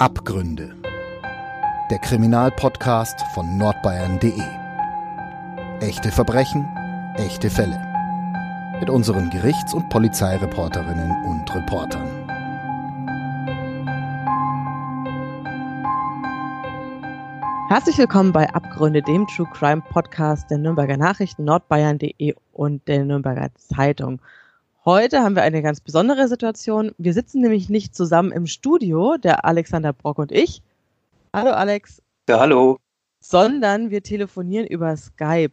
Abgründe. Der Kriminalpodcast von nordbayern.de. Echte Verbrechen, echte Fälle. Mit unseren Gerichts- und Polizeireporterinnen und Reportern. Herzlich willkommen bei Abgründe, dem True Crime Podcast der Nürnberger Nachrichten, nordbayern.de und der Nürnberger Zeitung. Heute haben wir eine ganz besondere Situation. Wir sitzen nämlich nicht zusammen im Studio, der Alexander Brock und ich. Hallo Alex. Ja, hallo. Sondern wir telefonieren über Skype.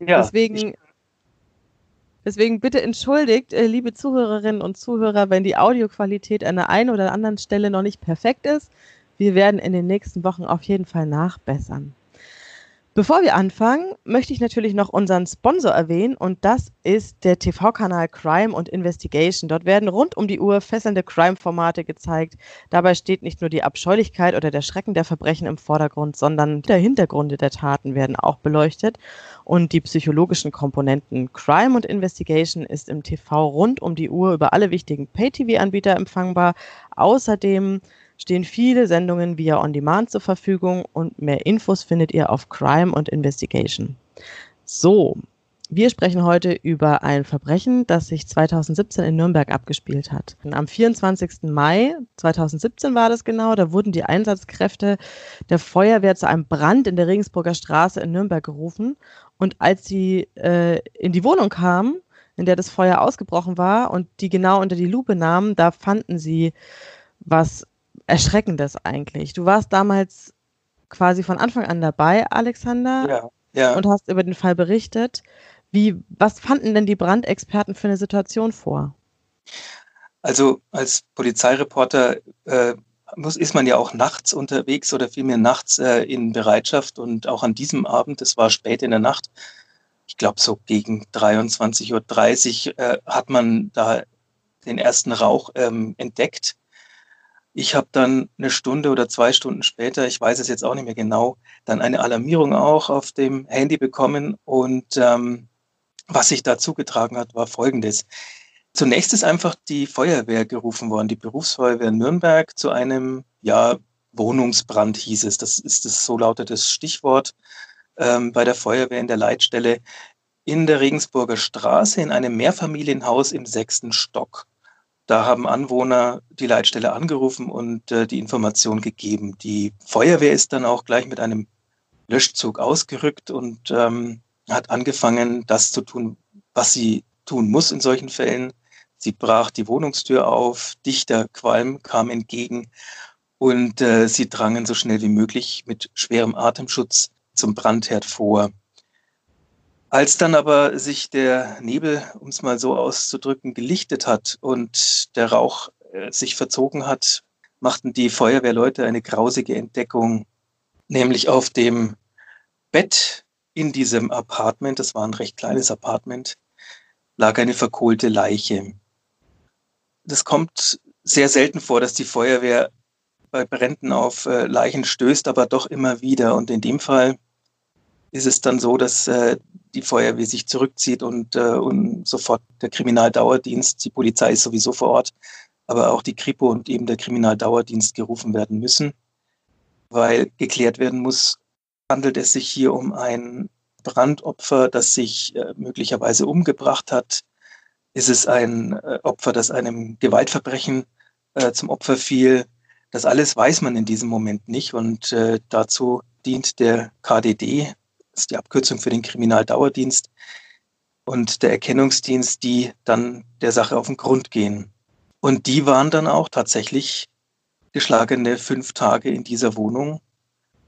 Ja. Deswegen, deswegen bitte entschuldigt, äh, liebe Zuhörerinnen und Zuhörer, wenn die Audioqualität an der einen oder anderen Stelle noch nicht perfekt ist. Wir werden in den nächsten Wochen auf jeden Fall nachbessern. Bevor wir anfangen, möchte ich natürlich noch unseren Sponsor erwähnen und das ist der TV-Kanal Crime und Investigation. Dort werden rund um die Uhr fesselnde Crime-Formate gezeigt. Dabei steht nicht nur die Abscheulichkeit oder der Schrecken der Verbrechen im Vordergrund, sondern der Hintergründe der Taten werden auch beleuchtet und die psychologischen Komponenten. Crime und Investigation ist im TV rund um die Uhr über alle wichtigen Pay-TV-Anbieter empfangbar. Außerdem stehen viele Sendungen via On Demand zur Verfügung und mehr Infos findet ihr auf Crime und Investigation. So, wir sprechen heute über ein Verbrechen, das sich 2017 in Nürnberg abgespielt hat. Am 24. Mai 2017 war das genau, da wurden die Einsatzkräfte der Feuerwehr zu einem Brand in der Regensburger Straße in Nürnberg gerufen. Und als sie äh, in die Wohnung kamen, in der das Feuer ausgebrochen war und die genau unter die Lupe nahmen, da fanden sie was Erschreckendes eigentlich. Du warst damals quasi von Anfang an dabei, Alexander, ja, ja. und hast über den Fall berichtet. Wie, was fanden denn die Brandexperten für eine Situation vor? Also als Polizeireporter äh, muss, ist man ja auch nachts unterwegs oder vielmehr nachts äh, in Bereitschaft und auch an diesem Abend, es war spät in der Nacht, ich glaube so gegen 23.30 Uhr, äh, hat man da den ersten Rauch ähm, entdeckt ich habe dann eine Stunde oder zwei Stunden später, ich weiß es jetzt auch nicht mehr genau, dann eine Alarmierung auch auf dem Handy bekommen. Und ähm, was sich da zugetragen hat, war Folgendes. Zunächst ist einfach die Feuerwehr gerufen worden, die Berufsfeuerwehr Nürnberg zu einem, ja, Wohnungsbrand hieß es. Das ist das, so lautet das Stichwort ähm, bei der Feuerwehr in der Leitstelle in der Regensburger Straße in einem Mehrfamilienhaus im sechsten Stock. Da haben Anwohner die Leitstelle angerufen und äh, die Information gegeben. Die Feuerwehr ist dann auch gleich mit einem Löschzug ausgerückt und ähm, hat angefangen, das zu tun, was sie tun muss in solchen Fällen. Sie brach die Wohnungstür auf, dichter Qualm kam entgegen und äh, sie drangen so schnell wie möglich mit schwerem Atemschutz zum Brandherd vor. Als dann aber sich der Nebel, um es mal so auszudrücken, gelichtet hat und der Rauch äh, sich verzogen hat, machten die Feuerwehrleute eine grausige Entdeckung, nämlich auf dem Bett in diesem Apartment, das war ein recht kleines Apartment, lag eine verkohlte Leiche. Das kommt sehr selten vor, dass die Feuerwehr bei Bränden auf äh, Leichen stößt, aber doch immer wieder. Und in dem Fall ist es dann so, dass äh, die Feuerwehr sich zurückzieht und, äh, und sofort der Kriminaldauerdienst, die Polizei ist sowieso vor Ort, aber auch die Kripo und eben der Kriminaldauerdienst gerufen werden müssen, weil geklärt werden muss, handelt es sich hier um ein Brandopfer, das sich äh, möglicherweise umgebracht hat? Ist es ein äh, Opfer, das einem Gewaltverbrechen äh, zum Opfer fiel? Das alles weiß man in diesem Moment nicht und äh, dazu dient der KDD, ist die Abkürzung für den Kriminaldauerdienst und der Erkennungsdienst, die dann der Sache auf den Grund gehen. Und die waren dann auch tatsächlich geschlagene fünf Tage in dieser Wohnung,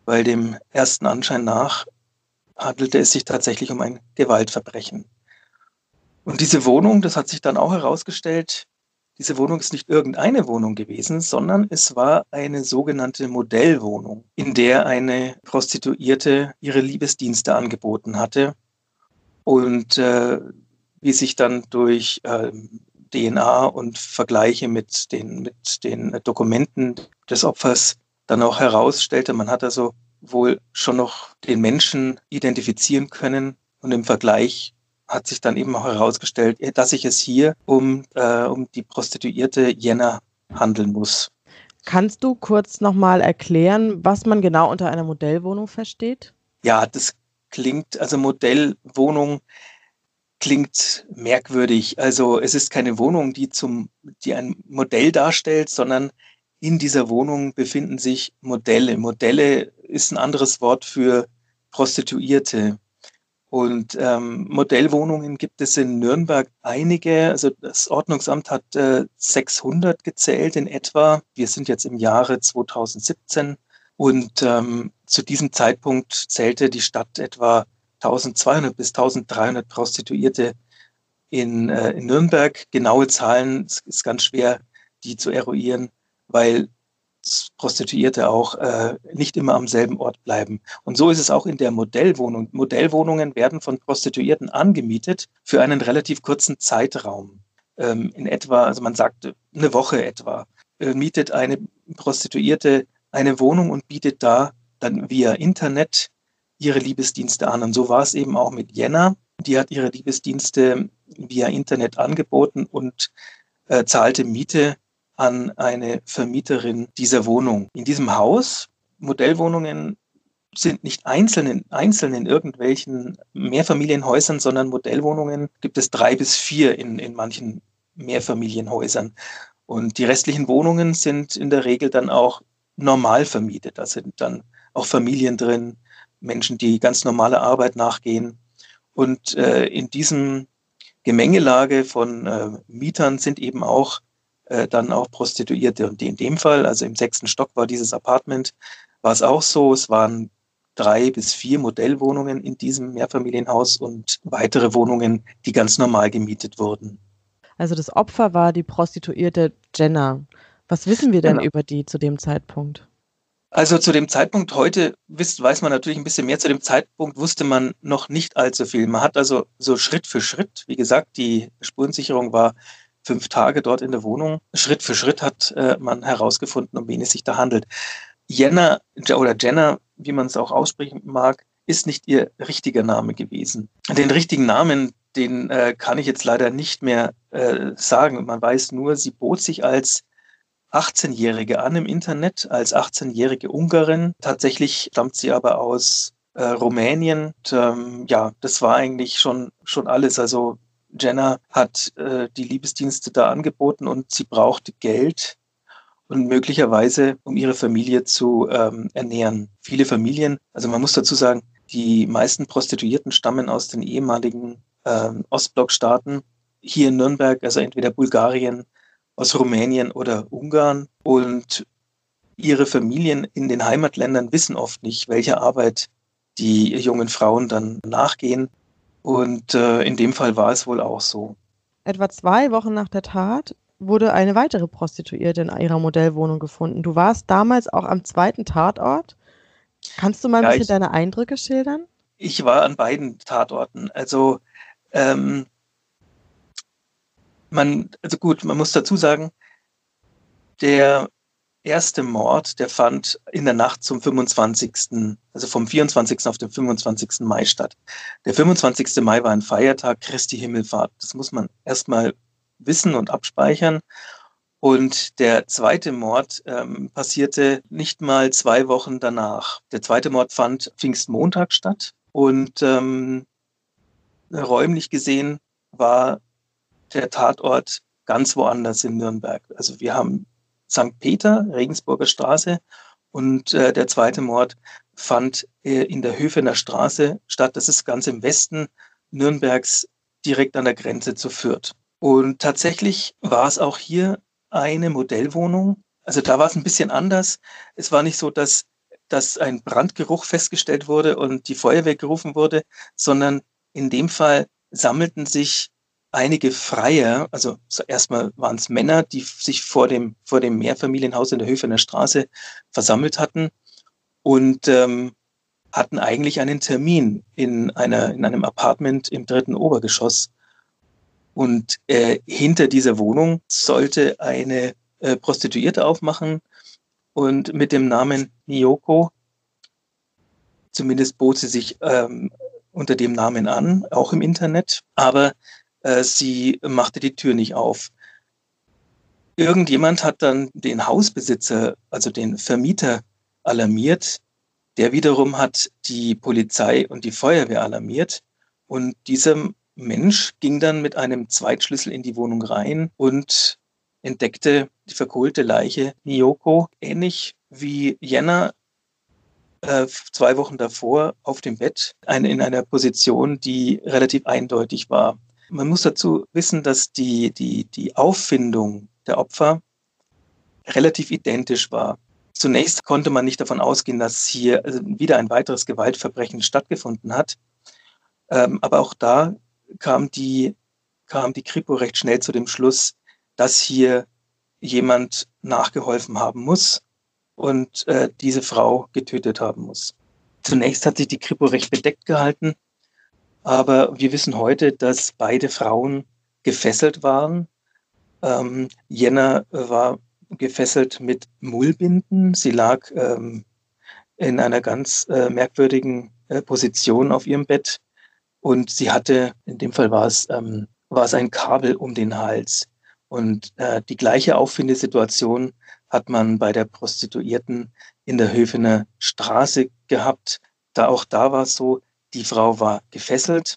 weil dem ersten Anschein nach handelte es sich tatsächlich um ein Gewaltverbrechen. Und diese Wohnung, das hat sich dann auch herausgestellt, diese Wohnung ist nicht irgendeine Wohnung gewesen, sondern es war eine sogenannte Modellwohnung, in der eine Prostituierte ihre Liebesdienste angeboten hatte. Und äh, wie sich dann durch äh, DNA und Vergleiche mit den, mit den Dokumenten des Opfers dann auch herausstellte, man hat also wohl schon noch den Menschen identifizieren können und im Vergleich hat sich dann eben auch herausgestellt, dass sich es hier um, äh, um die Prostituierte Jenna handeln muss. Kannst du kurz nochmal erklären, was man genau unter einer Modellwohnung versteht? Ja, das klingt, also Modellwohnung klingt merkwürdig. Also es ist keine Wohnung, die zum, die ein Modell darstellt, sondern in dieser Wohnung befinden sich Modelle. Modelle ist ein anderes Wort für Prostituierte. Und ähm, Modellwohnungen gibt es in Nürnberg einige. Also das Ordnungsamt hat äh, 600 gezählt in etwa. Wir sind jetzt im Jahre 2017 und ähm, zu diesem Zeitpunkt zählte die Stadt etwa 1200 bis 1300 Prostituierte in, äh, in Nürnberg. Genaue Zahlen ist ganz schwer, die zu eruieren, weil Prostituierte auch äh, nicht immer am selben Ort bleiben. Und so ist es auch in der Modellwohnung. Modellwohnungen werden von Prostituierten angemietet für einen relativ kurzen Zeitraum. Ähm, in etwa, also man sagt eine Woche etwa, äh, mietet eine Prostituierte eine Wohnung und bietet da dann via Internet ihre Liebesdienste an. Und so war es eben auch mit Jenna. Die hat ihre Liebesdienste via Internet angeboten und äh, zahlte Miete an eine Vermieterin dieser Wohnung. In diesem Haus, Modellwohnungen sind nicht einzeln in, einzeln in irgendwelchen Mehrfamilienhäusern, sondern Modellwohnungen gibt es drei bis vier in, in manchen Mehrfamilienhäusern. Und die restlichen Wohnungen sind in der Regel dann auch normal vermietet. Da sind dann auch Familien drin, Menschen, die ganz normale Arbeit nachgehen. Und äh, in diesem Gemengelage von äh, Mietern sind eben auch äh, dann auch Prostituierte. Und in dem Fall, also im sechsten Stock war dieses Apartment, war es auch so. Es waren drei bis vier Modellwohnungen in diesem Mehrfamilienhaus und weitere Wohnungen, die ganz normal gemietet wurden. Also das Opfer war die Prostituierte Jenna. Was wissen wir denn genau. über die zu dem Zeitpunkt? Also zu dem Zeitpunkt heute wisst, weiß man natürlich ein bisschen mehr. Zu dem Zeitpunkt wusste man noch nicht allzu viel. Man hat also so Schritt für Schritt, wie gesagt, die Spurensicherung war fünf Tage dort in der Wohnung. Schritt für Schritt hat äh, man herausgefunden, um wen es sich da handelt. Jenna oder Jenna, wie man es auch aussprechen mag, ist nicht ihr richtiger Name gewesen. Den richtigen Namen, den äh, kann ich jetzt leider nicht mehr äh, sagen. Man weiß nur, sie bot sich als 18-Jährige an im Internet, als 18-jährige Ungarin. Tatsächlich stammt sie aber aus äh, Rumänien. Und, ähm, ja, das war eigentlich schon, schon alles. Also Jenna hat äh, die Liebesdienste da angeboten und sie brauchte Geld und möglicherweise, um ihre Familie zu ähm, ernähren. Viele Familien, also man muss dazu sagen, die meisten Prostituierten stammen aus den ehemaligen ähm, Ostblockstaaten. Hier in Nürnberg, also entweder Bulgarien, aus Rumänien oder Ungarn. Und ihre Familien in den Heimatländern wissen oft nicht, welche Arbeit die jungen Frauen dann nachgehen. Und äh, in dem Fall war es wohl auch so. Etwa zwei Wochen nach der Tat wurde eine weitere Prostituierte in ihrer Modellwohnung gefunden. Du warst damals auch am zweiten Tatort. Kannst du mal ein ja, bisschen ich, deine Eindrücke schildern? Ich war an beiden Tatorten. Also ähm, man, also gut, man muss dazu sagen, der erste Mord, der fand in der Nacht zum 25., also vom 24. auf den 25. Mai statt. Der 25. Mai war ein Feiertag, Christi Himmelfahrt. Das muss man erstmal wissen und abspeichern. Und der zweite Mord ähm, passierte nicht mal zwei Wochen danach. Der zweite Mord fand Pfingstmontag statt und ähm, räumlich gesehen war der Tatort ganz woanders in Nürnberg. Also wir haben St. Peter, Regensburger Straße. Und äh, der zweite Mord fand äh, in der Höfener Straße statt. Das ist ganz im Westen Nürnbergs, direkt an der Grenze zu Fürth. Und tatsächlich war es auch hier eine Modellwohnung. Also da war es ein bisschen anders. Es war nicht so, dass, dass ein Brandgeruch festgestellt wurde und die Feuerwehr gerufen wurde, sondern in dem Fall sammelten sich einige Freier, also erstmal waren es Männer, die sich vor dem, vor dem Mehrfamilienhaus in der Höfener Straße versammelt hatten und ähm, hatten eigentlich einen Termin in, einer, in einem Apartment im dritten Obergeschoss. Und äh, hinter dieser Wohnung sollte eine äh, Prostituierte aufmachen und mit dem Namen Miyoko, zumindest bot sie sich ähm, unter dem Namen an, auch im Internet, aber äh, sie machte die Tür nicht auf. irgendjemand hat dann den Hausbesitzer, also den Vermieter, alarmiert. Der wiederum hat die Polizei und die Feuerwehr alarmiert. Und dieser Mensch ging dann mit einem Zweitschlüssel in die Wohnung rein und entdeckte die verkohlte Leiche Miyoko, ähnlich wie Jenna äh, zwei Wochen davor auf dem Bett, ein, in einer Position, die relativ eindeutig war. Man muss dazu wissen, dass die, die, die Auffindung der Opfer relativ identisch war. Zunächst konnte man nicht davon ausgehen, dass hier äh, wieder ein weiteres Gewaltverbrechen stattgefunden hat. Ähm, aber auch da kam die, kam die Kripo recht schnell zu dem Schluss, dass hier jemand nachgeholfen haben muss und äh, diese Frau getötet haben muss. Zunächst hat sich die Kripo recht bedeckt gehalten, aber wir wissen heute, dass beide Frauen gefesselt waren. Ähm, Jenna war gefesselt mit Mullbinden. Sie lag ähm, in einer ganz äh, merkwürdigen äh, Position auf ihrem Bett und sie hatte, in dem Fall war es, ähm, war es ein Kabel um den Hals. Und äh, die gleiche Auffindesituation hat man bei der Prostituierten in der Höfener Straße gehabt. Da auch da war es so, die Frau war gefesselt,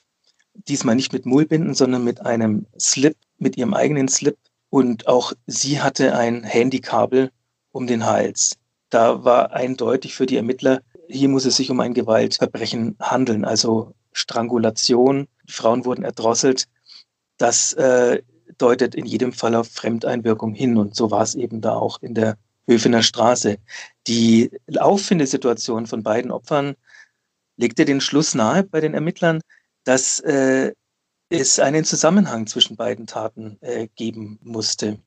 diesmal nicht mit Mullbinden, sondern mit einem Slip, mit ihrem eigenen Slip. Und auch sie hatte ein Handykabel um den Hals. Da war eindeutig für die Ermittler, hier muss es sich um ein Gewaltverbrechen handeln, also Strangulation. Die Frauen wurden erdrosselt. Das äh, deutet in jedem Fall auf Fremdeinwirkung hin. Und so war es eben da auch in der Höfener Straße. Die Auffindesituation von beiden Opfern legte den Schluss nahe bei den Ermittlern, dass äh, es einen Zusammenhang zwischen beiden Taten äh, geben musste.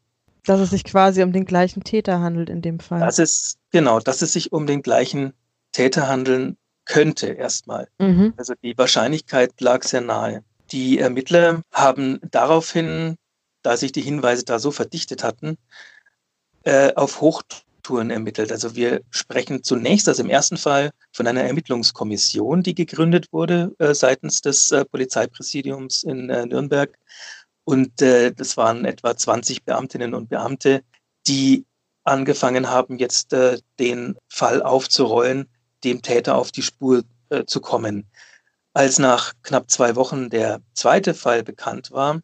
Dass es sich quasi um den gleichen Täter handelt in dem Fall. Das ist, genau, dass es sich um den gleichen Täter handeln könnte erstmal. Mhm. Also die Wahrscheinlichkeit lag sehr nahe. Die Ermittler haben daraufhin da sich die Hinweise da so verdichtet hatten, äh, auf Hochtouren ermittelt. Also wir sprechen zunächst, also im ersten Fall, von einer Ermittlungskommission, die gegründet wurde äh, seitens des äh, Polizeipräsidiums in äh, Nürnberg. Und äh, das waren etwa 20 Beamtinnen und Beamte, die angefangen haben, jetzt äh, den Fall aufzurollen, dem Täter auf die Spur zu kommen. Als nach knapp zwei Wochen der zweite Fall bekannt war,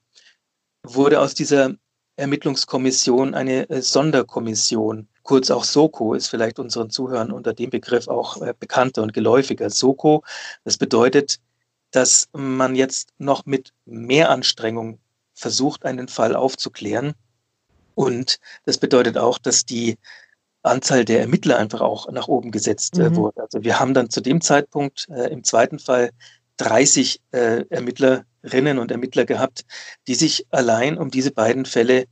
wurde aus dieser Ermittlungskommission eine äh, Sonderkommission, kurz auch SOKO, ist vielleicht unseren Zuhörern unter dem Begriff auch äh, bekannter und geläufiger. SOKO, das bedeutet, dass man jetzt noch mit mehr Anstrengung versucht, einen Fall aufzuklären. Und das bedeutet auch, dass die Anzahl der Ermittler einfach auch nach oben gesetzt äh, mhm. wurde. Also wir haben dann zu dem Zeitpunkt äh, im zweiten Fall 30 äh, Ermittlerinnen und Ermittler gehabt, die sich allein um diese beiden Fälle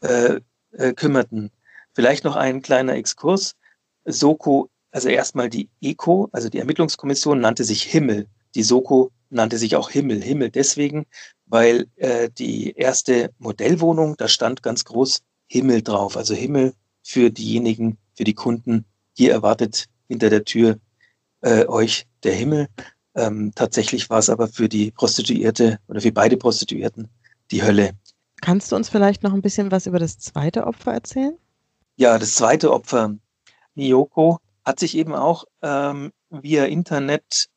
äh, äh, kümmerten. Vielleicht noch ein kleiner Exkurs. Soko, also erstmal die ECO, also die Ermittlungskommission, nannte sich Himmel. Die Soko nannte sich auch Himmel. Himmel deswegen, weil äh, die erste Modellwohnung, da stand ganz groß Himmel drauf. Also Himmel für diejenigen, für die Kunden. Hier erwartet hinter der Tür äh, euch der Himmel. Ähm, tatsächlich war es aber für die Prostituierte oder für beide Prostituierten die Hölle. Kannst du uns vielleicht noch ein bisschen was über das zweite Opfer erzählen? Ja, das zweite Opfer, Miyoko, hat sich eben auch ähm, via Internet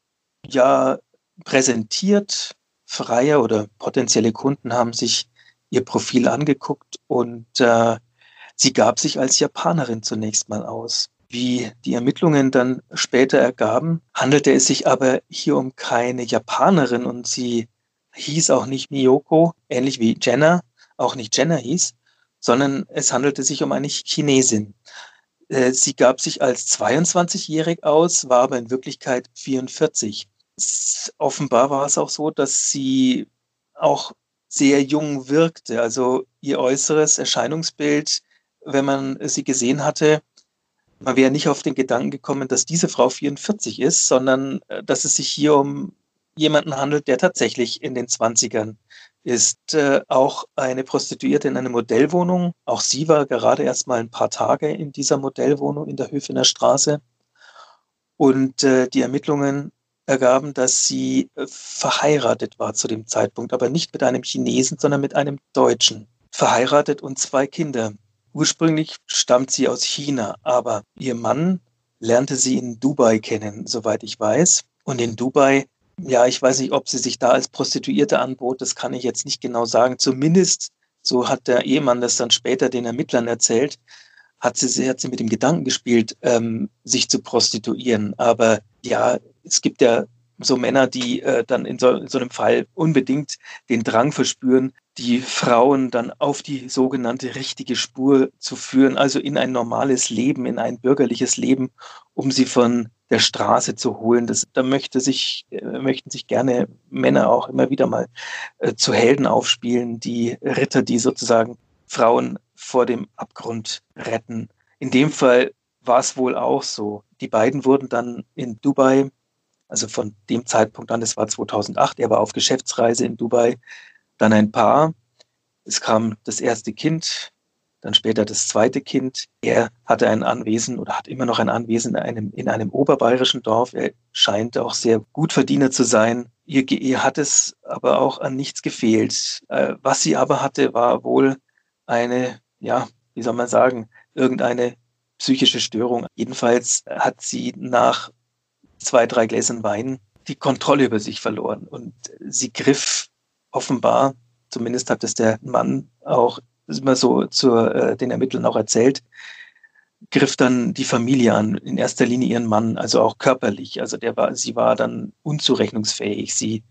ja präsentiert. Freie oder potenzielle Kunden haben sich ihr Profil angeguckt und äh, sie gab sich als Japanerin zunächst mal aus. Wie die Ermittlungen dann später ergaben, handelte es sich aber hier um keine Japanerin und sie hieß auch nicht Miyoko, ähnlich wie Jenna, auch nicht Jenna hieß, sondern es handelte sich um eine Chinesin. Äh, sie gab sich als 22-jährig aus, war aber in Wirklichkeit 44. Offenbar war es auch so, dass sie auch sehr jung wirkte. Also ihr äußeres Erscheinungsbild, wenn man sie gesehen hatte, man wäre nicht auf den Gedanken gekommen, dass diese Frau 44 ist, sondern äh, dass es sich hier um jemanden handelt, der tatsächlich in den 20ern ist. Äh, auch eine Prostituierte in einer Modellwohnung. Auch sie war gerade erst mal ein paar Tage in dieser Modellwohnung in der Höfener Straße. Und äh, die Ermittlungen ergaben, dass sie äh, verheiratet war zu dem Zeitpunkt, aber nicht mit einem Chinesen, sondern mit einem Deutschen. Verheiratet und zwei Kinder. ursprünglich stammt sie aus China, aber ihr Mann lernte sie in Dubai kennen, soweit ich weiß. Und in Dubai, ja, ich weiß nicht, ob sie sich da als Prostituierte anbot, das kann ich jetzt nicht genau sagen. Zumindest, so hat der Ehemann das dann später den Ermittlern erzählt, hat sie, hat sie mit dem Gedanken gespielt, ähm, sich zu prostituieren. Aber ja, es gibt ja so Männer, die äh, dann in so, in so, einem Fall unbedingt den Drang verspüren, die Frauen dann auf die sogenannte richtige Spur zu führen, also in ein normales Leben, in ein bürgerliches Leben, um sie von der Straße zu holen. Das, da möchte sich, äh, möchten sich gerne Männer auch immer wieder mal äh, zu Helden aufspielen, die Ritter, die sozusagen Frauen vor dem Abgrund retten. In dem Fall war es wohl auch so. Die beiden wurden dann in Dubai, also von dem Zeitpunkt an, das war 2008, er war auf Geschäftsreise in Dubai, dann ein Paar. Es kam das erste Kind, dann später das zweite Kind. Er hatte ein Anwesen oder hat immer noch ein Anwesen in einem, in einem oberbayerischen Dorf. Er scheint auch sehr gut Verdiener zu sein. Ihr, ihr hat es aber auch an nichts gefehlt. Äh, was sie aber hatte, war wohl eine, ja, wie soll man sagen, irgendeine psychische Störung. Jedenfalls hat sie nach zwei, drei Gläsern Wein die Kontrolle über sich verloren und sie griff offenbar, zumindest hat es der Mann auch immer so zu äh, den Ermittlern auch erzählt, griff dann die Familie an, in erster Linie ihren Mann, also auch körperlich. Also der war, sie war dann unzurechnungsfähig. Sie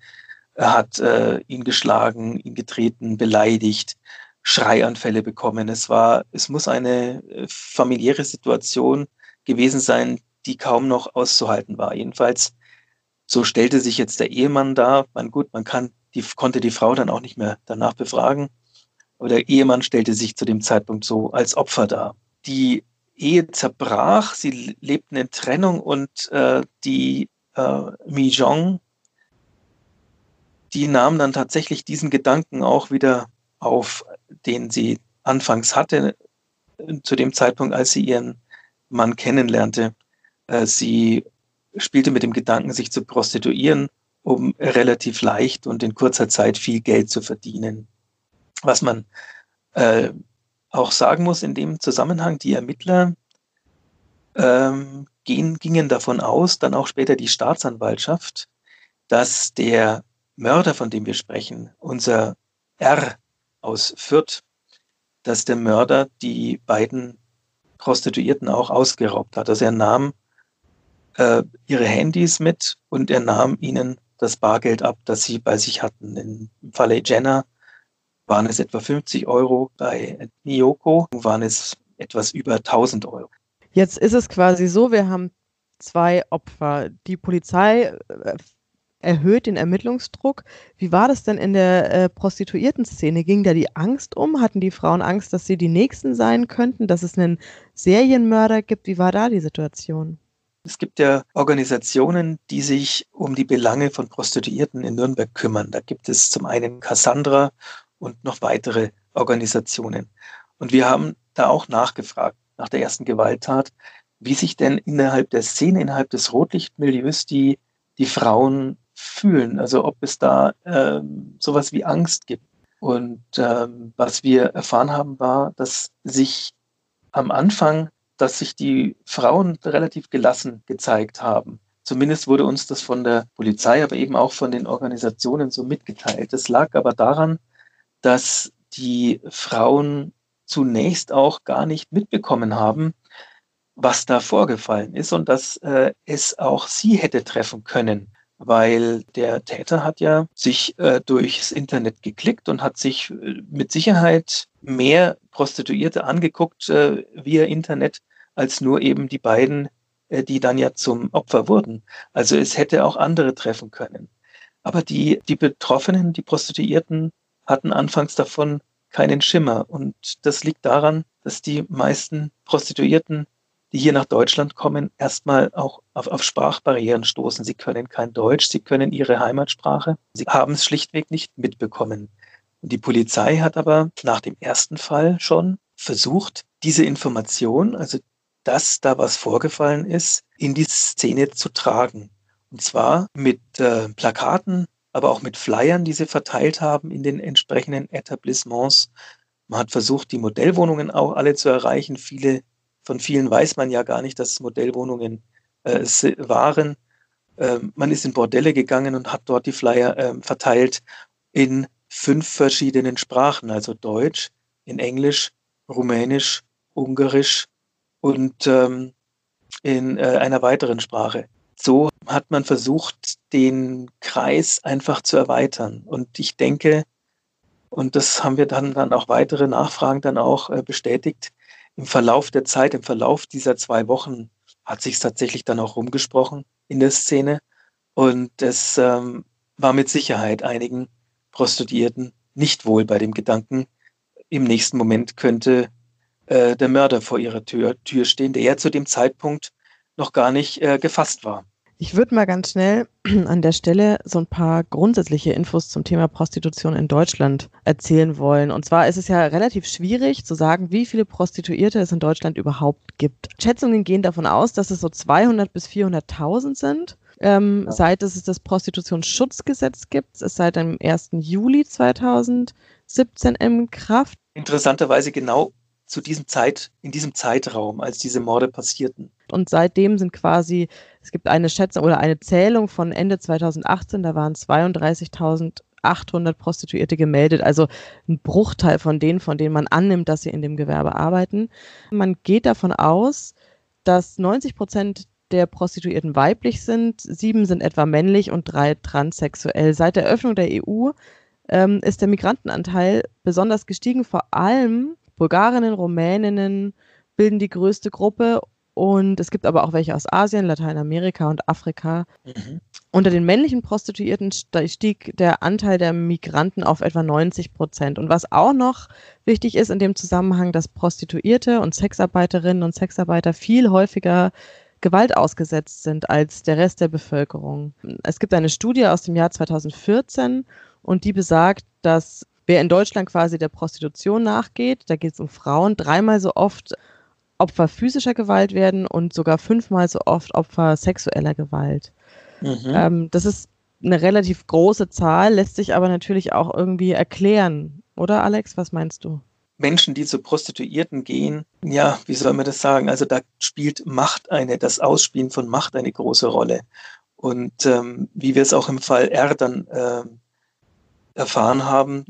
hat äh, ihn geschlagen, ihn getreten, beleidigt. Schreianfälle bekommen. Es war, es muss eine äh, familiäre Situation gewesen sein, die kaum noch auszuhalten war. Jedenfalls, so stellte sich jetzt der Ehemann da. Man, gut, man kann, die, konnte die Frau dann auch nicht mehr danach befragen. Aber der Ehemann stellte sich zu dem Zeitpunkt so als Opfer dar. Die Ehe zerbrach, sie lebten in Trennung und äh, die äh, Mi die nahm dann tatsächlich diesen Gedanken auch wieder auf, den sie anfangs hatte, zu dem Zeitpunkt, als sie ihren Mann kennenlernte. Äh, sie spielte mit dem Gedanken, sich zu prostituieren, um relativ leicht und in kurzer Zeit viel Geld zu verdienen. Was man äh, auch sagen muss in dem Zusammenhang, die Ermittler ähm, gehen, gingen davon aus, dann auch später die Staatsanwaltschaft, dass der Mörder, von dem wir sprechen, unser R, aus Fürth, dass der Mörder die beiden Prostituierten auch ausgeraubt hat. Also er nahm äh, ihre Handys mit und er nahm ihnen das Bargeld ab, das sie bei sich hatten. Im Falle Jenna waren es etwa 50 Euro, bei Niyoko waren es etwas über 1000 Euro. Jetzt ist es quasi so, wir haben zwei Opfer. Die Polizei äh, erhöht den Ermittlungsdruck. Wie war das denn in der äh, Prostituierten-Szene? Ging da die Angst um? Hatten die Frauen Angst, dass sie die Nächsten sein könnten, dass es einen Serienmörder gibt? Wie war da die Situation? Es gibt ja Organisationen, die sich um die Belange von Prostituierten in Nürnberg kümmern. Da gibt es zum einen Cassandra und noch weitere Organisationen. Und wir haben da auch nachgefragt nach der ersten Gewalttat, wie sich denn innerhalb der Szene, innerhalb des Rotlichtmilieus die, die Frauen fühlen. Also ob es da ähm, sowas wie Angst gibt. Und ähm, was wir erfahren haben, war, dass sich am Anfang, dass sich die Frauen relativ gelassen gezeigt haben. Zumindest wurde uns das von der Polizei, aber eben auch von den Organisationen so mitgeteilt. Das lag aber daran, dass die Frauen zunächst auch gar nicht mitbekommen haben, was da vorgefallen ist und dass äh, es auch sie hätte treffen können weil der Täter hat ja sich äh, durchs Internet geklickt und hat sich äh, mit Sicherheit mehr Prostituierte angeguckt äh, via Internet als nur eben die beiden, äh, die dann ja zum Opfer wurden. Also es hätte auch andere treffen können. Aber die, die Betroffenen, die Prostituierten, hatten anfangs davon keinen Schimmer. Und das liegt daran, dass die meisten Prostituierten die hier nach Deutschland kommen, erstmal auch auf, auf Sprachbarrieren stoßen. Sie können kein Deutsch, sie können ihre Heimatsprache. Sie haben es schlichtweg nicht mitbekommen. Und die Polizei hat aber nach dem ersten Fall schon versucht, diese Information, also dass da was vorgefallen ist, in die Szene zu tragen. Und zwar mit äh, Plakaten, aber auch mit Flyern, die sie verteilt haben in den entsprechenden Etablissements, Man hat versucht, die Modellwohnungen auch alle zu erreichen. Viele, von vielen weiß man ja gar nicht, dass es Modellwohnungen äh, waren. Ähm, man ist in Bordelle gegangen und hat dort die Flyer äh, verteilt in fünf verschiedenen Sprachen, also Deutsch, in Englisch, Rumänisch, Ungarisch und ähm, in äh, einer weiteren Sprache. So hat man versucht, den Kreis einfach zu erweitern. Und ich denke, und das haben wir dann, dann auch weitere Nachfragen dann auch äh, bestätigt, im Verlauf der Zeit, im Verlauf dieser zwei Wochen hat sich tatsächlich dann auch rumgesprochen in der Szene. Und es ähm, war mit Sicherheit einigen Prostituierten nicht wohl bei dem Gedanken, im nächsten Moment könnte äh, der Mörder vor ihrer Tür, Tür stehen, der ja zu dem Zeitpunkt noch gar nicht äh, gefasst war. Ich würde mal ganz schnell an der Stelle so ein paar grundsätzliche Infos zum Thema Prostitution in Deutschland erzählen wollen. Und zwar ist es ja relativ schwierig zu sagen, wie viele Prostituierte es in Deutschland überhaupt gibt. Schätzungen gehen davon aus, dass es so 200 bis 400.000 sind. Ähm, ja. Seit es das Prostitutionsschutzgesetz gibt, ist seit dem 1. Juli 2017 in Kraft. Interessanterweise genau zu diesem Zeit, in diesem Zeitraum, als diese Morde passierten. Und seitdem sind quasi, es gibt eine Schätzung oder eine Zählung von Ende 2018, da waren 32.800 Prostituierte gemeldet, also ein Bruchteil von denen, von denen man annimmt, dass sie in dem Gewerbe arbeiten. Man geht davon aus, dass 90 Prozent der Prostituierten weiblich sind, sieben sind etwa männlich und drei transsexuell. Seit der Öffnung der EU ähm, ist der Migrantenanteil besonders gestiegen, vor allem Bulgarinnen, Rumäninnen bilden die größte Gruppe und es gibt aber auch welche aus Asien, Lateinamerika und Afrika. Mhm. Unter den männlichen Prostituierten stieg der Anteil der Migranten auf etwa 90 Prozent. Und was auch noch wichtig ist in dem Zusammenhang, dass Prostituierte und Sexarbeiterinnen und Sexarbeiter viel häufiger Gewalt ausgesetzt sind als der Rest der Bevölkerung. Es gibt eine Studie aus dem Jahr 2014 und die besagt, dass wer in Deutschland quasi der Prostitution nachgeht, da geht es um Frauen, dreimal so oft Opfer physischer Gewalt werden und sogar fünfmal so oft Opfer sexueller Gewalt. Mhm. Ähm, das ist eine relativ große Zahl, lässt sich aber natürlich auch irgendwie erklären. Oder Alex, was meinst du? Menschen, die zu Prostituierten gehen, ja, wie soll man das sagen? Also da spielt Macht eine, das Ausspielen von Macht eine große Rolle. Und ähm, wie wir es auch im Fall R dann äh, erfahren haben,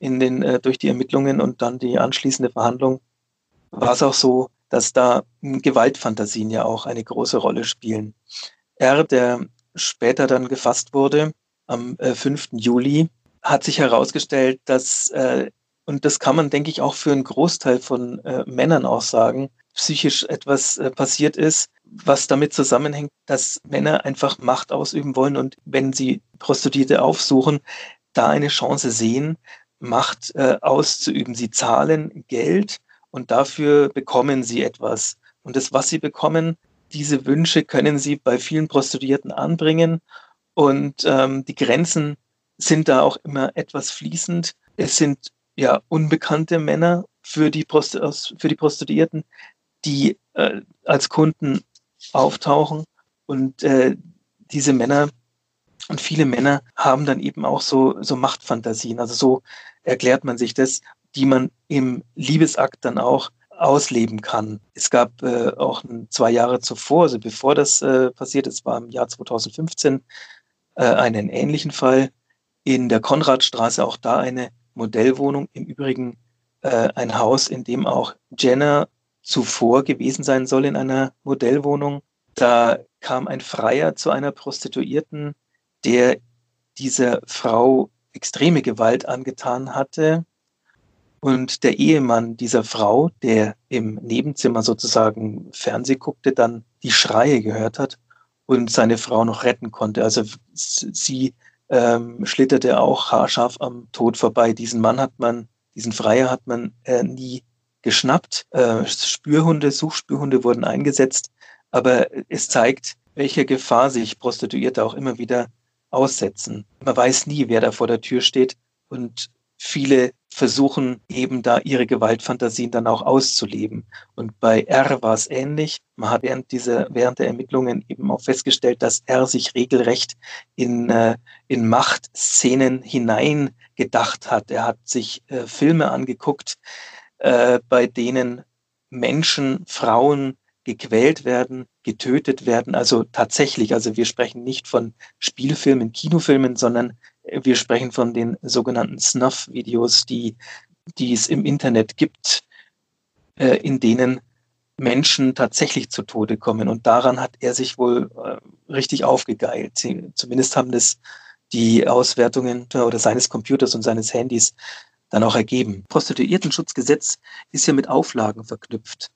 in den, äh, durch die Ermittlungen und dann die anschließende Verhandlung war es auch so, dass da Gewaltfantasien ja auch eine große Rolle spielen. Er, der später dann gefasst wurde, am äh, 5. Juli, hat sich herausgestellt, dass, äh, und das kann man, denke ich, auch für einen Großteil von äh, Männern auch sagen, psychisch etwas äh, passiert ist, was damit zusammenhängt, dass Männer einfach Macht ausüben wollen und wenn sie Prostituierte aufsuchen, da eine Chance sehen, Macht äh, auszuüben. Sie zahlen Geld und dafür bekommen sie etwas. Und das, was sie bekommen, diese Wünsche können sie bei vielen Prostituierten anbringen. Und ähm, die Grenzen sind da auch immer etwas fließend. Es sind ja unbekannte Männer für die, Prost für die Prostituierten, die äh, als Kunden auftauchen. Und äh, diese Männer und viele Männer haben dann eben auch so, so Machtfantasien. Also so erklärt man sich das, die man im Liebesakt dann auch ausleben kann. Es gab äh, auch zwei Jahre zuvor, also bevor das äh, passiert ist, war im Jahr 2015 äh, einen ähnlichen Fall in der Konradstraße, auch da eine Modellwohnung, im Übrigen äh, ein Haus, in dem auch Jenner zuvor gewesen sein soll in einer Modellwohnung. Da kam ein Freier zu einer Prostituierten, der dieser Frau extreme Gewalt angetan hatte. Und der Ehemann dieser Frau, der im Nebenzimmer sozusagen Fernseh guckte, dann die Schreie gehört hat und seine Frau noch retten konnte. Also sie ähm, schlitterte auch haarscharf am Tod vorbei. Diesen Mann hat man, diesen Freier hat man äh, nie geschnappt. Äh, Spürhunde, Suchspürhunde wurden eingesetzt, aber es zeigt, welche Gefahr sich Prostituierte auch immer wieder aussetzen. Man weiß nie, wer da vor der Tür steht und viele versuchen eben da ihre Gewaltfantasien dann auch auszuleben. Und bei R war es ähnlich. Man hat während dieser, während der Ermittlungen eben auch festgestellt, dass R sich regelrecht in, äh, in Machtszenen hineingedacht hat. Er hat sich äh, Filme angeguckt, äh, bei denen Menschen, Frauen gequält werden, getötet werden. Also tatsächlich, also wir sprechen nicht von Spielfilmen, Kinofilmen, sondern wir sprechen von den sogenannten Snuff-Videos, die, die es im Internet gibt, äh, in denen Menschen tatsächlich zu Tode kommen. Und daran hat er sich wohl äh, richtig aufgegeilt. Sie, zumindest haben das die Auswertungen oder seines Computers und seines Handys dann auch ergeben. Prostituiertenschutzgesetz ist ja mit Auflagen verknüpft.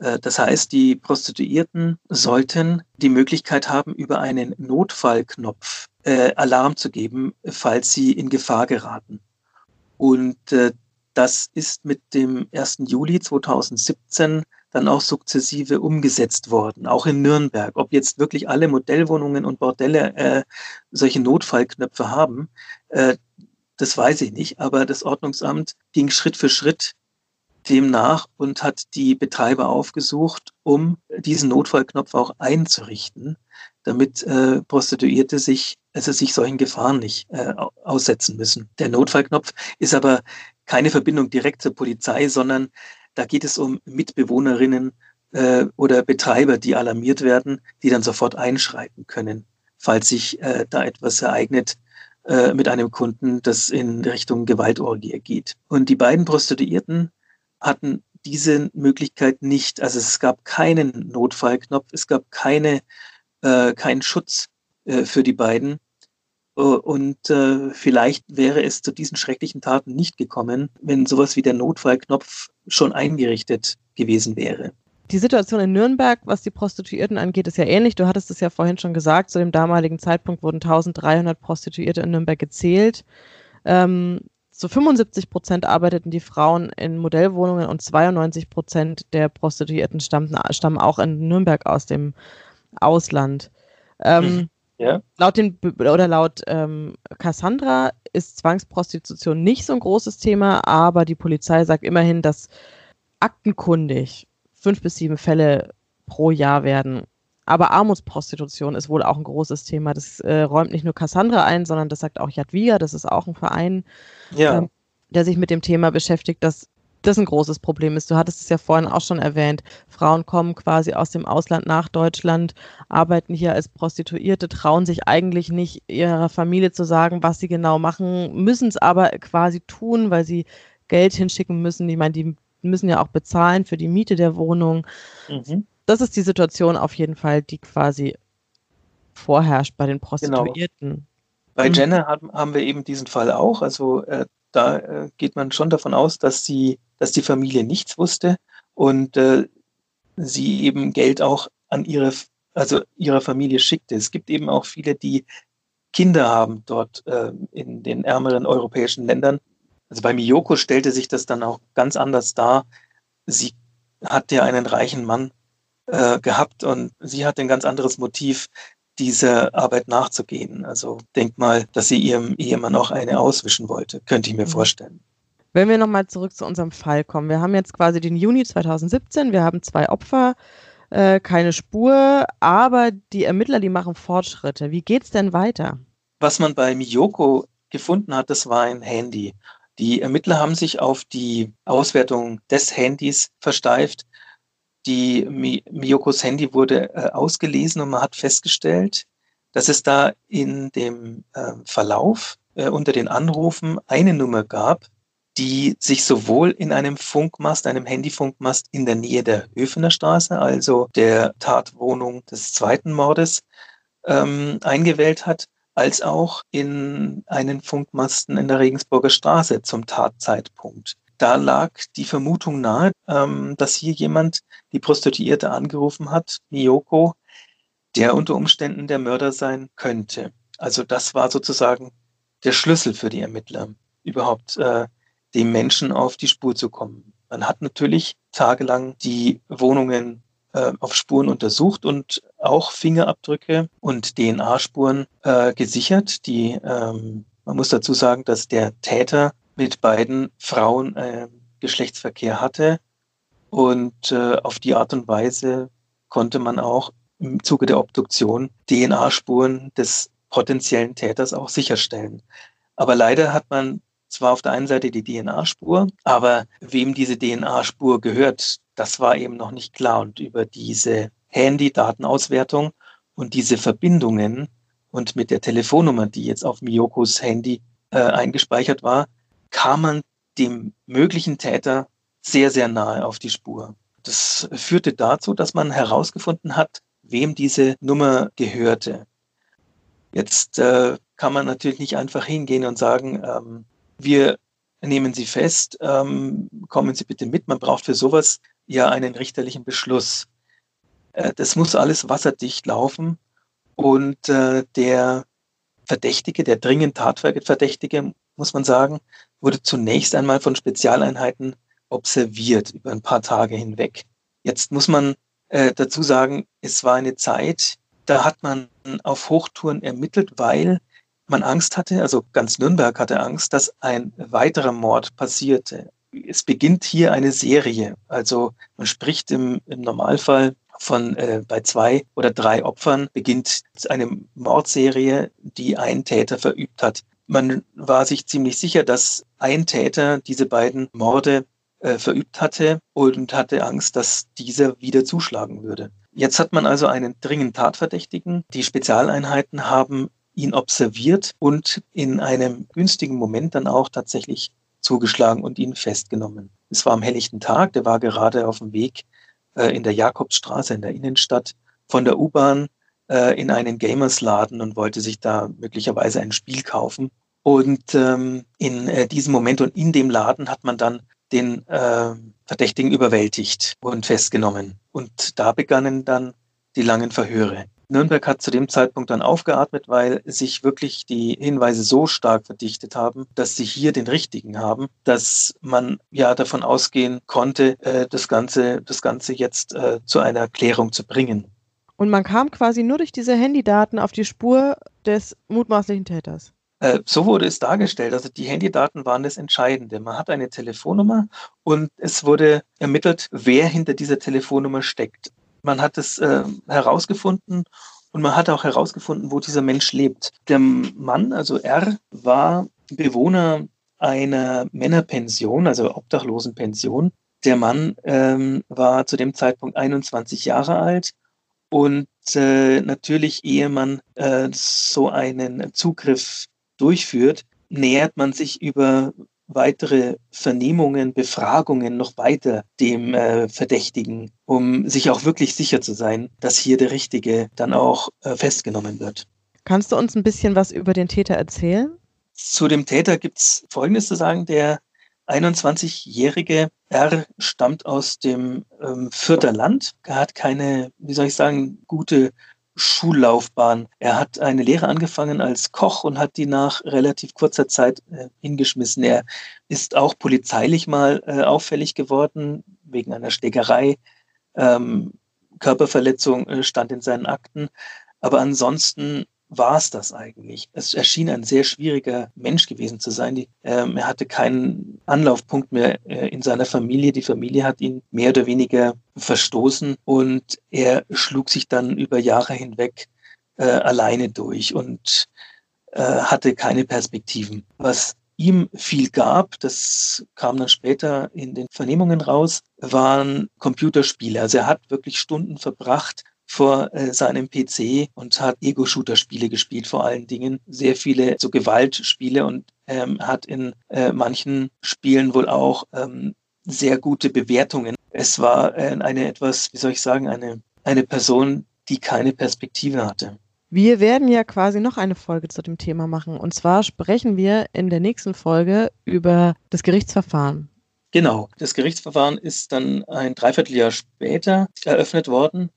Äh, das heißt, die Prostituierten sollten die Möglichkeit haben, über einen Notfallknopf äh, Alarm zu geben, falls sie in Gefahr geraten. Und äh, das ist mit dem 1. Juli 2017 dann auch sukzessive umgesetzt worden, auch in Nürnberg. Ob jetzt wirklich alle Modellwohnungen und Bordelle äh, solche Notfallknöpfe haben, äh, das weiß ich nicht. Aber das Ordnungsamt ging Schritt für Schritt dem nach und hat die Betreiber aufgesucht, um diesen Notfallknopf auch einzurichten, damit äh, Prostituierte sich, also sich solchen Gefahren nicht äh, aussetzen müssen. Der Notfallknopf ist aber keine Verbindung direkt zur Polizei, sondern da geht es um Mitbewohnerinnen äh, oder Betreiber, die alarmiert werden, die dann sofort einschreiten können, falls sich äh, da etwas ereignet, äh, mit einem Kunden, das in Richtung Gewaltorgie geht. Und die beiden Prostituierten hatten diese Möglichkeit nicht. Also es gab keinen Notfallknopf, es gab keine, äh, keinen Schutz äh, für die beiden. Äh, und äh, vielleicht wäre es zu diesen schrecklichen Taten nicht gekommen, wenn sowas wie der Notfallknopf schon eingerichtet gewesen wäre. Die Situation in Nürnberg, was die Prostituierten angeht, ist ja ähnlich. Du hattest es ja vorhin schon gesagt. Zu dem damaligen Zeitpunkt wurden 1300 Prostituierte in Nürnberg gezählt. Ähm, zu 75 Prozent arbeiteten die Frauen in Modellwohnungen und 92 Prozent der Prostituierten stammten, stammen auch in Nürnberg aus dem Ausland. Ähm, mhm. ja. Laut den oder laut ähm, Cassandra ist Zwangsprostitution nicht so ein großes Thema, aber die Polizei sagt immerhin, dass aktenkundig fünf bis sieben Fälle pro Jahr werden. Aber Armutsprostitution ist wohl auch ein großes Thema. Das äh, räumt nicht nur Cassandra ein, sondern das sagt auch Jadwiga. Das ist auch ein Verein, ja. ähm, der sich mit dem Thema beschäftigt, dass das ein großes Problem ist. Du hattest es ja vorhin auch schon erwähnt. Frauen kommen quasi aus dem Ausland nach Deutschland, arbeiten hier als Prostituierte, trauen sich eigentlich nicht ihrer Familie zu sagen, was sie genau machen, müssen es aber quasi tun, weil sie Geld hinschicken müssen. Ich meine, die müssen ja auch bezahlen für die Miete der Wohnung. Mhm das ist die Situation auf jeden Fall, die quasi vorherrscht bei den genau. Prostituierten. Genau. Bei mhm. Jenna haben, haben wir eben diesen Fall auch. Also äh, da äh, geht man schon davon aus, dass sie, dass die Familie nichts wusste und äh, sie eben Geld auch an ihre, also ihrer Familie schickte. Es gibt eben auch viele, die Kinder haben dort äh, in den ärmeren europäischen Ländern. Also bei Miyoko stellte sich das dann auch ganz anders dar. Sie hat ja einen reichen Mann äh, gehabt und sie hat ein ganz anderes Motiv, dieser Arbeit nachzugehen. Also denk mal, dass sie ihrem Ehemann auch eine auswischen wollte, könnte ich mir mhm. vorstellen. Wenn wir nochmal zurück zu unserem Fall kommen. Wir haben jetzt quasi den Juni 2017, wir haben zwei Opfer, äh, keine Spur, aber die Ermittler, die machen Fortschritte. Wie geht's denn weiter? Was man bei Miyoko gefunden hat, das war ein Handy. Die Ermittler haben sich auf die Auswertung des Handys versteift die Miyokos Handy wurde äh, ausgelesen und man hat festgestellt, dass es da in dem äh, Verlauf äh, unter den Anrufen eine Nummer gab, die sich sowohl in einem Funkmast, einem Handyfunkmast in der Nähe der Höfener Straße, also der Tatwohnung des zweiten Mordes, ähm, eingewählt hat, als auch in einen Funkmasten in der Regensburger Straße zum Tatzeitpunkt da lag die Vermutung nahe, ähm, dass hier jemand die Prostituierte angerufen hat, Miyoko, der unter Umständen der Mörder sein könnte. Also das war sozusagen der Schlüssel für die Ermittler, überhaupt äh, dem Menschen auf die Spur zu kommen. Man hat natürlich tagelang die Wohnungen äh, auf Spuren untersucht und auch Fingerabdrücke und DNA-Spuren äh, gesichert. Die, ähm, man muss dazu sagen, dass der Täter mit beiden Frauen äh, Geschlechtsverkehr hatte. Und äh, auf die Art und Weise konnte man auch im Zuge der Obduktion DNA-Spuren des potenziellen Täters auch sicherstellen. Aber leider hat man zwar auf der einen Seite die DNA-Spur, aber wem diese DNA-Spur gehört, das war eben noch nicht klar. Und über diese Handy-Datenauswertung und diese Verbindungen und mit der Telefonnummer, die jetzt auf Miyokos Handy äh, eingespeichert war, kam man dem möglichen Täter sehr, sehr nahe auf die Spur. Das führte dazu, dass man herausgefunden hat, wem diese Nummer gehörte. Jetzt äh, kann man natürlich nicht einfach hingehen und sagen, ähm, wir nehmen Sie fest, ähm, kommen Sie bitte mit. Man braucht für sowas ja einen richterlichen Beschluss. Äh, das muss alles wasserdicht laufen und äh, der Verdächtige, der dringend Tatverdächtige, muss man sagen, wurde zunächst einmal von Spezialeinheiten observiert über ein paar Tage hinweg. Jetzt muss man äh, dazu sagen, es war eine Zeit, da hat man auf Hochtouren ermittelt, weil man Angst hatte, also ganz Nürnberg hatte Angst, dass ein weiterer Mord passierte. Es beginnt hier eine Serie. Also man spricht im, im Normalfall von äh, bei zwei oder drei Opfern beginnt eine Mordserie, die ein Täter verübt hat. Man war sich ziemlich sicher, dass ein Täter diese beiden Morde äh, verübt hatte und hatte Angst, dass dieser wieder zuschlagen würde. Jetzt hat man also einen dringend Tatverdächtigen. Die Spezialeinheiten haben ihn observiert und in einem günstigen Moment dann auch tatsächlich zugeschlagen und ihn festgenommen. Es war am helllichten Tag, der war gerade auf dem Weg äh, in der Jakobsstraße in der Innenstadt von der U-Bahn äh, in einen Gamersladen und wollte sich da möglicherweise ein Spiel kaufen. Und ähm, in äh, diesem Moment und in dem Laden hat man dann den äh, Verdächtigen überwältigt und festgenommen. Und da begannen dann die langen Verhöre. Nürnberg hat zu dem Zeitpunkt dann aufgeatmet, weil sich wirklich die Hinweise so stark verdichtet haben, dass sie hier den richtigen haben, dass man ja davon ausgehen konnte, äh, das Ganze, das Ganze jetzt äh, zu einer Klärung zu bringen. Und man kam quasi nur durch diese Handydaten auf die Spur des mutmaßlichen Täters. Äh, so wurde es dargestellt. Also die Handydaten waren das Entscheidende. Man hat eine Telefonnummer und es wurde ermittelt, wer hinter dieser Telefonnummer steckt. Man hat es äh, herausgefunden und man hat auch herausgefunden, wo dieser Mensch lebt. Der Mann, also R, war Bewohner einer Männerpension, also Obdachlosenpension. Der Mann ähm, war zu dem Zeitpunkt 21 Jahre alt und äh, natürlich, ehe man äh, so einen Zugriff durchführt, nähert man sich über weitere Vernehmungen, Befragungen noch weiter dem äh, Verdächtigen, um sich auch wirklich sicher zu sein, dass hier der Richtige dann auch äh, festgenommen wird. Kannst du uns ein bisschen was über den Täter erzählen? Zu dem Täter gibt es Folgendes zu sagen. Der 21-jährige R stammt aus dem ähm, Fürther Land. Er hat keine, wie soll ich sagen, gute Schullaufbahn. Er hat eine Lehre angefangen als Koch und hat die nach relativ kurzer Zeit äh, hingeschmissen. Er ist auch polizeilich mal äh, auffällig geworden wegen einer Schlägerei. Ähm, Körperverletzung äh, stand in seinen Akten. Aber ansonsten war es das eigentlich. Es erschien ein sehr schwieriger Mensch gewesen zu sein. Die, ähm, er hatte keinen Anlaufpunkt mehr äh, in seiner Familie. Die Familie hat ihn mehr oder weniger verstoßen und er schlug sich dann über Jahre hinweg äh, alleine durch und äh, hatte keine Perspektiven. Was ihm viel gab, das kam dann später in den Vernehmungen raus, waren Computerspiele. Also er hat wirklich Stunden verbracht, vor äh, seinem PC und hat Ego-Shooter-Spiele gespielt, vor allen Dingen sehr viele so Gewaltspiele und ähm, hat in äh, manchen Spielen wohl auch ähm, sehr gute Bewertungen. Es war äh, eine etwas, wie soll ich sagen, eine, eine Person, die keine Perspektive hatte. Wir werden ja quasi noch eine Folge zu dem Thema machen. Und zwar sprechen wir in der nächsten Folge über das Gerichtsverfahren. Genau, das Gerichtsverfahren ist dann ein Dreivierteljahr später eröffnet worden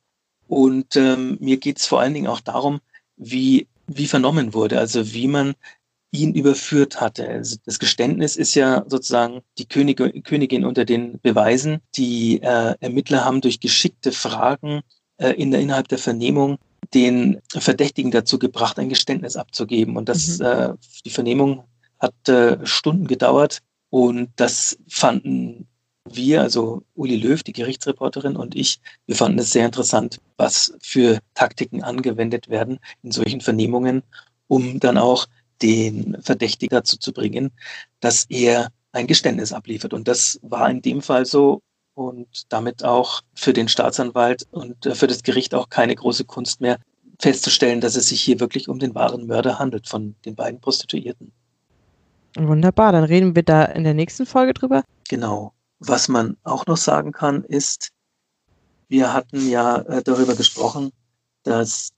und ähm, mir geht es vor allen Dingen auch darum, wie, wie vernommen wurde, also wie man ihn überführt hatte. Also das Geständnis ist ja sozusagen die Könige, Königin unter den Beweisen. Die äh, Ermittler haben durch geschickte Fragen äh, in der, innerhalb der Vernehmung den Verdächtigen dazu gebracht, ein Geständnis abzugeben. Und das, mhm. äh, die Vernehmung hat äh, Stunden gedauert. Und das fanden wir, also Uli Löw, die Gerichtsreporterin und ich, wir fanden es sehr interessant, was für Taktiken angewendet werden in solchen Vernehmungen, um dann auch den Verdächtigen dazu zu bringen, dass er ein Geständnis abliefert. Und das war in dem Fall so und damit auch für den Staatsanwalt und für das Gericht auch keine große Kunst mehr festzustellen, dass es sich hier wirklich um den wahren Mörder handelt von den beiden Prostituierten. Wunderbar, dann reden wir da in der nächsten Folge drüber. Genau. Was man auch noch sagen kann, ist, wir hatten ja äh, darüber gesprochen, dass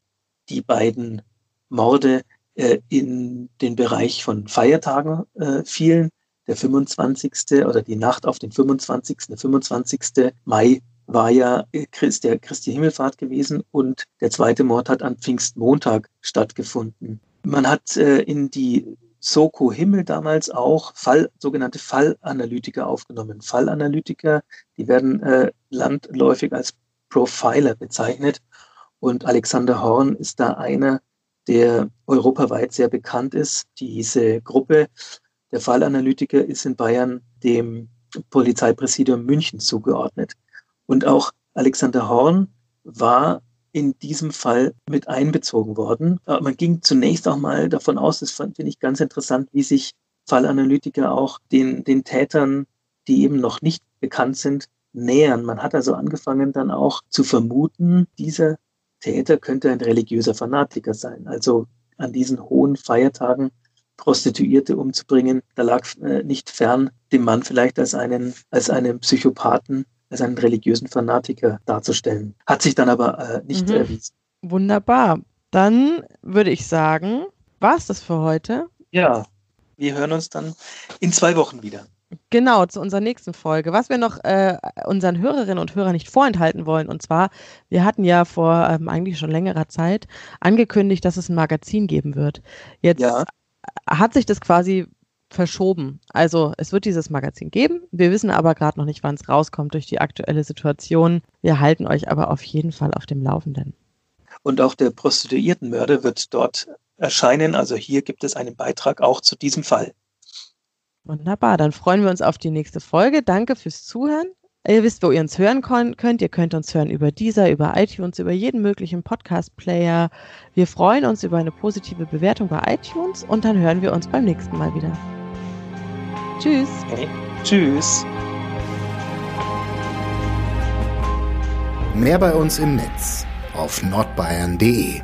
die beiden Morde äh, in den Bereich von Feiertagen äh, fielen. Der 25. oder die Nacht auf den 25. Der 25. Mai war ja Christ, der Christi Himmelfahrt gewesen und der zweite Mord hat an Pfingstmontag stattgefunden. Man hat in die Soko Himmel damals auch Fall, sogenannte Fallanalytiker aufgenommen. Fallanalytiker, die werden äh, landläufig als Profiler bezeichnet. Und Alexander Horn ist da einer, der europaweit sehr bekannt ist. Diese Gruppe der Fallanalytiker ist in Bayern dem Polizeipräsidium München zugeordnet. Und auch Alexander Horn war in diesem Fall mit einbezogen worden. Aber man ging zunächst auch mal davon aus, das fand ich ganz interessant, wie sich Fallanalytiker auch den, den Tätern, die eben noch nicht bekannt sind, nähern. Man hat also angefangen dann auch zu vermuten, dieser Täter könnte ein religiöser Fanatiker sein. Also an diesen hohen Feiertagen Prostituierte umzubringen, da lag äh, nicht fern, dem Mann vielleicht als einen, als einen Psychopathen als einen religiösen Fanatiker darzustellen. Hat sich dann aber äh, nicht mhm. erwiesen. Wunderbar. Dann würde ich sagen, war es das für heute? Ja, wir hören uns dann in zwei Wochen wieder. Genau, zu unserer nächsten Folge. Was wir noch äh, unseren Hörerinnen und Hörern nicht vorenthalten wollen, und zwar, wir hatten ja vor ähm, eigentlich schon längerer Zeit angekündigt, dass es ein Magazin geben wird. Jetzt ja. hat sich das quasi verschoben. Also es wird dieses Magazin geben. Wir wissen aber gerade noch nicht, wann es rauskommt durch die aktuelle Situation. Wir halten euch aber auf jeden Fall auf dem Laufenden. Und auch der Prostituiertenmörder wird dort erscheinen. Also hier gibt es einen Beitrag auch zu diesem Fall. Wunderbar, dann freuen wir uns auf die nächste Folge. Danke fürs Zuhören. Ihr wisst, wo ihr uns hören könnt. Ihr könnt uns hören über dieser, über iTunes, über jeden möglichen Podcast-Player. Wir freuen uns über eine positive Bewertung bei iTunes und dann hören wir uns beim nächsten Mal wieder. Tschüss. Okay. Tschüss. Mehr bei uns im Netz auf nordbayern.de